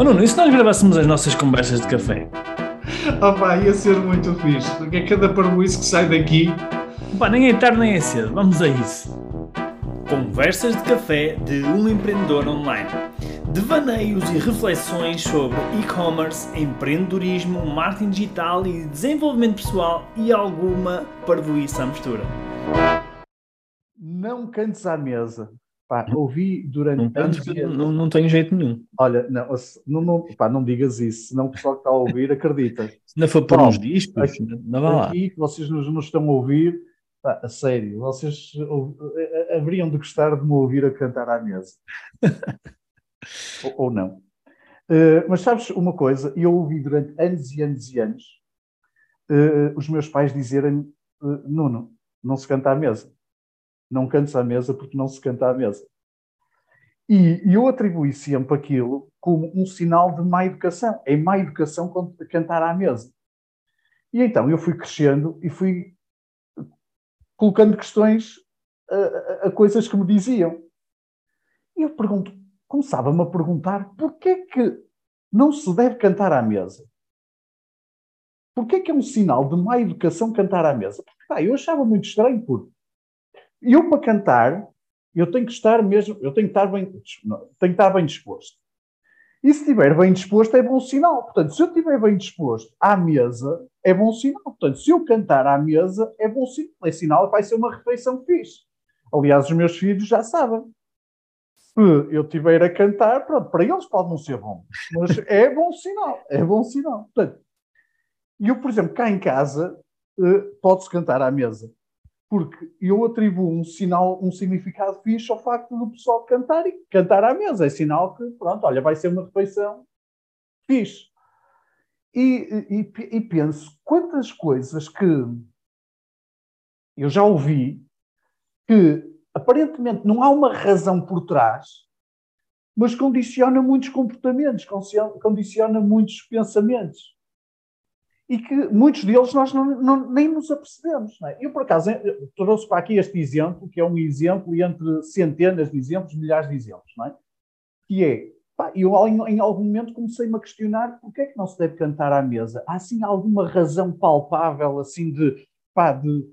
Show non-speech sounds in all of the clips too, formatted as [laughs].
Oh Nuno, e se nós gravássemos as nossas conversas de café? Oh pá, ia ser muito fixe, porque é cada parboice que sai daqui. Pá, nem é tarde nem é cedo, vamos a isso. Conversas de café de um empreendedor online. Devaneios e reflexões sobre e-commerce, empreendedorismo, marketing digital e desenvolvimento pessoal e alguma parvoíça à mistura. Não cantes à mesa. Pá, ouvi durante não, anos. Não, não tenho jeito nenhum. Olha, não, não, não, pá, não digas isso, senão o pessoal que está a ouvir acredita. Se não for por uns discos, aqui, não vai lá. Aqui que vocês nos, nos estão a ouvir, pá, a sério, vocês haveriam de gostar de me ouvir a cantar à mesa. [laughs] ou, ou, não. Uh, mas sabes uma coisa, eu ouvi durante anos e anos e anos uh, os meus pais dizerem: uh, Nuno, não se canta à mesa não cantes à mesa porque não se canta à mesa. E, eu atribuí sempre aquilo como um sinal de má educação. É má educação cantar à mesa. E então eu fui crescendo e fui colocando questões a, a, a coisas que me diziam. E eu pergunto, começava-me a perguntar porquê que não se deve cantar à mesa? Porquê que é um sinal de má educação cantar à mesa? Porque pá, eu achava muito estranho, porque eu, para cantar, eu tenho que estar mesmo, eu tenho que estar bem, tenho que estar bem disposto. E se estiver bem disposto, é bom sinal. Portanto, se eu estiver bem disposto à mesa, é bom sinal. Portanto, se eu cantar à mesa, é bom sinal. É sinal que vai ser uma refeição fixe. Aliás, os meus filhos já sabem. Se eu estiver a cantar, pronto, para eles pode não ser bom. Mas [laughs] é bom sinal. É bom sinal. Portanto, eu, por exemplo, cá em casa, eh, pode-se cantar à mesa porque eu atribuo um sinal, um significado fixe ao facto do pessoal cantar e cantar à mesa. É sinal que, pronto, olha, vai ser uma refeição fixe. E, e, e penso quantas coisas que eu já ouvi que aparentemente não há uma razão por trás, mas condiciona muitos comportamentos, condiciona muitos pensamentos e que muitos deles nós não, não, nem nos apercebemos. É? Eu, por acaso, trouxe para aqui este exemplo, que é um exemplo entre centenas de exemplos, milhares de exemplos, não é? que é, pá, eu em, em, algum momento comecei-me a questionar porque é que não se deve cantar à mesa. Há, assim, alguma razão palpável, assim, de, pá, de,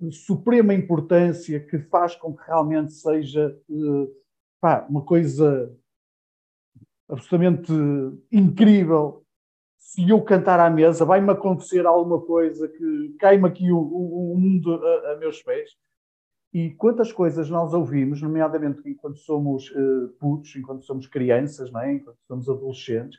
de suprema importância que faz com que realmente seja uh, pá, uma coisa absolutamente incrível se eu cantar à mesa, vai-me acontecer alguma coisa que cai-me aqui o, o, o mundo a, a, meus pés. E quantas coisas nós ouvimos, nomeadamente enquanto somos uh, putos, enquanto somos crianças, não é? enquanto somos adolescentes,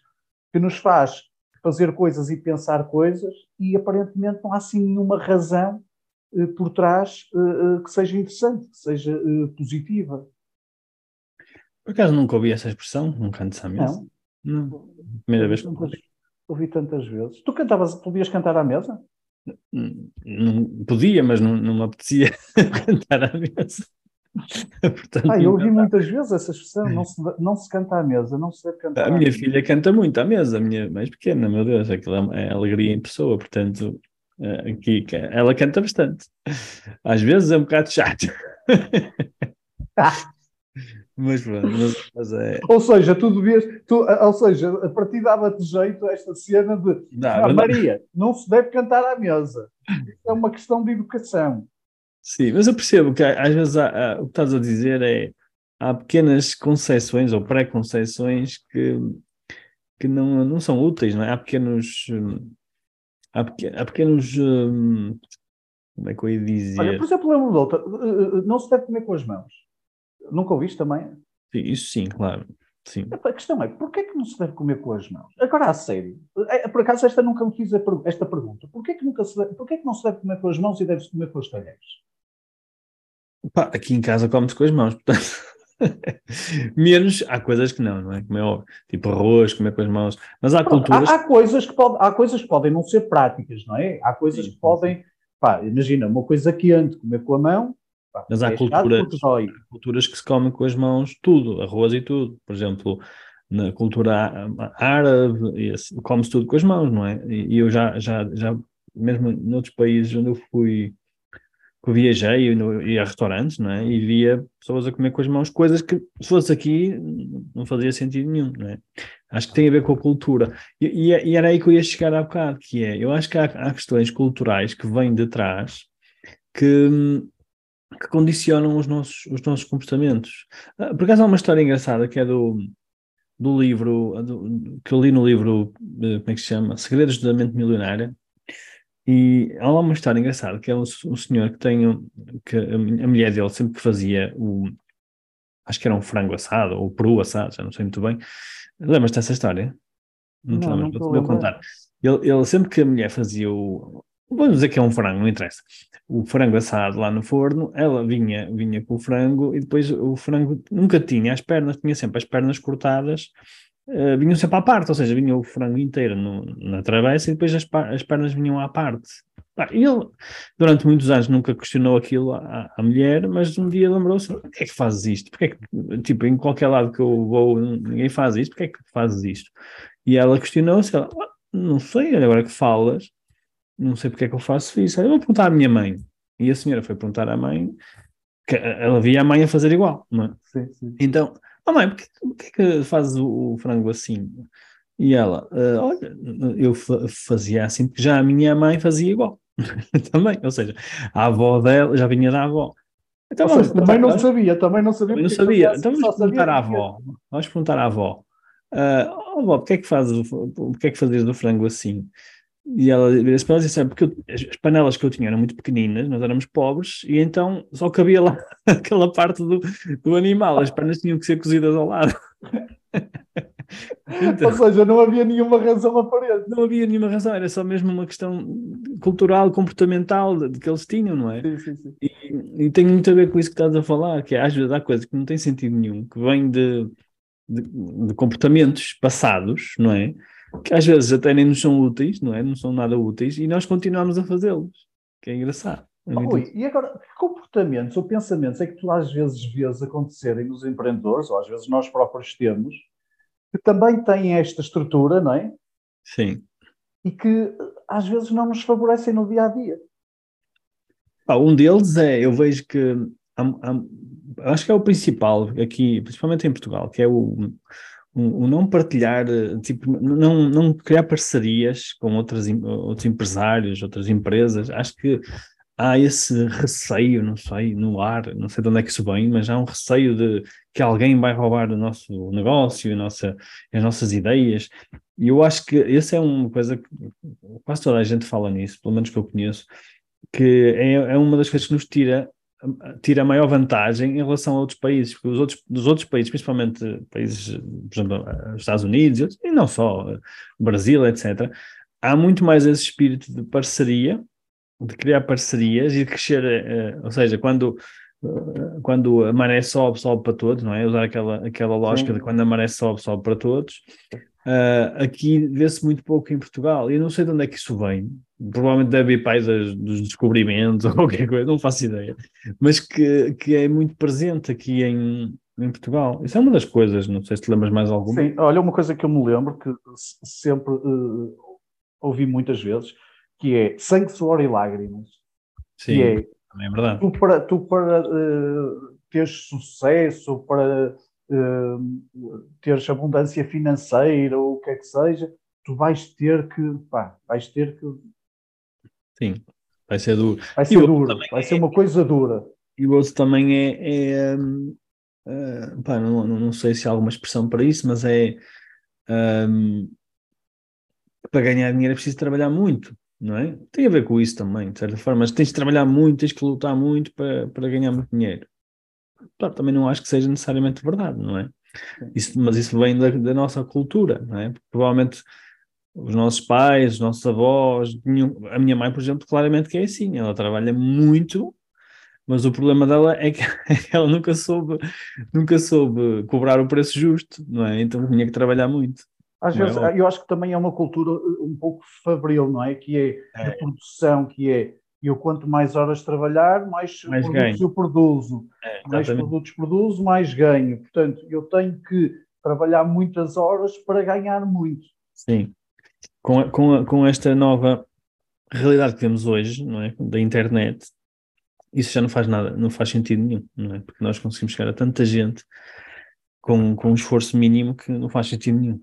que nos faz fazer coisas e pensar coisas e aparentemente não há assim nenhuma razão uh, por trás uh, que seja interessante, que seja positiva. Por acaso nunca ouvi essa expressão, um canto à mesa? Não. não. Primeira vez que ouvi tantas vezes. Tu cantavas, podias cantar à mesa? Não, podia, mas não, não me apetecia [laughs] cantar à mesa. [laughs] Portanto, ah, eu ouvi muitas vezes essa expressão, não se, não se canta à mesa, não se deve cantar. A minha filha canta muito à mesa, a minha mais pequena, meu Deus, aquilo é, é alegria em pessoa, portanto, eh, aqui ela canta bastante. Às vezes é um bocado chato. [laughs] Mas mas, mas é. Ou seja, tu devias. Tu, ou seja, a partir dava-te jeito esta cena de. Não, não, Maria, não se deve cantar à mesa. É uma questão de educação. Sim, mas eu percebo que às vezes há, há, o que estás a dizer é. Há pequenas concessões ou pré-concessões que, que não, não são úteis, não é? Há pequenos. Há, pequenos, há pequenos hum, como é que eu ia dizer? Olha, por exemplo, lembro de outra. Eh, eh, não se deve comer com as mãos. Nunca ouviste também? Sim, isso sim, claro. Sim. A questão é, porquê é que não se deve comer com as mãos? Agora, a sério, é, por acaso esta nunca me fiz esta pergunta. Porquê é que, nunca se deve, porquê é que não se deve comer com as mãos e deve-se comer com os talheres? Pá, aqui em casa come-se com as mãos, portanto... [laughs] Menos, há coisas que não, não é? Como é óbvio. Tipo arroz, comer com as mãos. Mas há Pronto, culturas... Há, há, coisas que pode, há coisas que podem não ser práticas, não é? Há coisas sim, que podem... Pá, imagina, uma coisa quente, comer com a mão, mas há é culturas, culturas que se comem com as mãos tudo, arroz e tudo. Por exemplo, na cultura árabe, come-se tudo com as mãos, não é? E eu já, já, já, mesmo noutros países onde eu fui, que eu viajei e ia a restaurantes, não é? E via pessoas a comer com as mãos coisas que, se fosse aqui, não fazia sentido nenhum, não é? Acho que tem a ver com a cultura. E, e, e era aí que eu ia chegar há bocado, que é, eu acho que há, há questões culturais que vêm de trás que, que condicionam os nossos, os nossos comportamentos. Ah, por acaso há uma história engraçada que é do, do livro, do, que eu li no livro, eh, como é que se chama? Segredos da Mente Milionária, e há lá uma história engraçada, que é um, um senhor que tem, que a, a mulher dele sempre fazia o, acho que era um frango assado, ou peru assado, já não sei muito bem. Lembras-te dessa história? Não, não, não vou contar. Ele, ele, sempre que a mulher fazia o, vamos dizer que é um frango, não interessa, o frango assado lá no forno, ela vinha, vinha com o frango e depois o frango nunca tinha as pernas, tinha sempre as pernas cortadas uh, vinham sempre à parte, ou seja, vinha o frango inteiro no, na travessa e depois as, as pernas vinham à parte. E ele, durante muitos anos, nunca questionou aquilo à, à mulher, mas um dia lembrou-se: porquê é que fazes isto? Porquê é que, tipo, em qualquer lado que eu vou, ninguém faz isto, porquê é que fazes isto? E ela questionou-se: ela, ah, não sei, agora que falas, não sei porque é que eu faço isso. Eu vou perguntar à minha mãe. E a senhora foi perguntar à mãe, que ela via a mãe a fazer igual, não é? Sim, sim. Então, oh mãe, porquê, porquê que fazes o, o, frango assim? E ela, uh, olha, eu fazia assim porque já a minha mãe fazia igual. [laughs] também, ou seja, a avó dela já vinha da avó. Então, vamos seja, também não sabia, também não sabia. Também não sabia. Então vamos perguntar à avó. Vamos perguntar à avó. Uh, oh, avó, porquê é que fazes, porquê é que fazes o frango assim? E ela vira-se para ela e disse: porque eu, as panelas que eu tinha eram muito pequeninas, nós éramos pobres, e então só cabia lá [laughs] aquela parte do, do animal, as panelas tinham que ser cozidas ao lado. [laughs] então, Ou seja, não havia nenhuma razão aparente. Não havia nenhuma razão, era só mesmo uma questão cultural, comportamental de, de que eles tinham, não é? Sim, sim, sim. E, e, tem muito a ver com isso que estás a falar, que é, às vezes há coisas que não têm sentido nenhum, que vêm de, de, de comportamentos passados, não é? Que às vezes até nem nos são úteis, não é? Não são nada úteis, e nós continuamos a fazê-los, que é engraçado. É oh, e agora, que comportamentos ou pensamentos é que tu às vezes vês acontecerem nos empreendedores, ou às vezes nós próprios temos, que também têm esta estrutura, não é? Sim. E que às vezes não nos favorecem no dia a dia. Ah, um deles é, eu vejo que há, há, acho que é o principal aqui, principalmente em Portugal, que é o, o, não partilhar, eh, tipo, não, não criar parcerias com outras, outros empresários, outras empresas, acho que há esse receio, não sei, no ar, não sei de onde é que isso vem, mas há um receio de que alguém vai roubar o nosso negócio, a nossa, as nossas ideias, e eu acho que essa é uma coisa que quase toda a gente fala nisso, pelo menos que eu conheço, que é, é uma das coisas que nos tira tira maior vantagem em relação a outros países, porque os outros, dos outros países, principalmente países, por exemplo, os Estados Unidos, e não só, Brasil, etc., há muito mais esse espírito de parceria, de criar parcerias e de crescer, eh, ou seja, quando eh, quando a maré sobe, sobe para todos, não é? Usar aquela, aquela lógica Sim. de quando a maré sobe, sobe para todos. Uh, aqui vê-se muito pouco em Portugal. E eu não sei de onde é que isso vem. Provavelmente deve ir pai das, dos descobrimentos [laughs] ou qualquer coisa, não faço ideia. Mas que, que é muito presente aqui em, em Portugal. Isso é uma das coisas, não sei se te lembras mais alguma. Sim, olha, uma coisa que eu me lembro, que sempre uh, ouvi muitas vezes, que é sangue, suor e lágrimas. Sim, que é, é verdade. Tu para, tu para uh, teres sucesso, para teres abundância financeira ou o que é que seja, tu vais ter que, pá, vais ter que. Sim, vai ser duro. Vai ser duro, vai é, ser uma coisa dura. E o outro também é. é uh, pá, não, não, sei se há alguma expressão para isso, mas é. Um, para ganhar dinheiro é preciso trabalhar muito, não é? Tem a ver com isso também, de certa forma, mas tens de trabalhar muito, tens que lutar muito para, para ganhar muito dinheiro claro, também não acho que seja necessariamente verdade, não é? Isso, mas isso vem da, da, nossa cultura, não é? Porque provavelmente os nossos pais, os nossos avós, a minha mãe, por exemplo, claramente que é assim, ela trabalha muito, mas o problema dela é que [laughs] ela nunca soube, nunca soube cobrar o preço justo, não é? Então tinha que trabalhar muito. Às vezes, é? eu acho que também é uma cultura um pouco fabril, não é? Que é, é. de produção, que é eu quanto mais horas trabalhar, mais, mais produtos ganho. eu produzo. É, mais produtos produzo, mais ganho. Portanto, eu tenho que trabalhar muitas horas para ganhar muito. Sim. Com, com, com esta nova realidade que temos hoje, não é? Da internet, isso já não faz nada, não faz sentido nenhum, não é? Porque nós conseguimos chegar a tanta gente com, com um esforço mínimo que não faz sentido nenhum.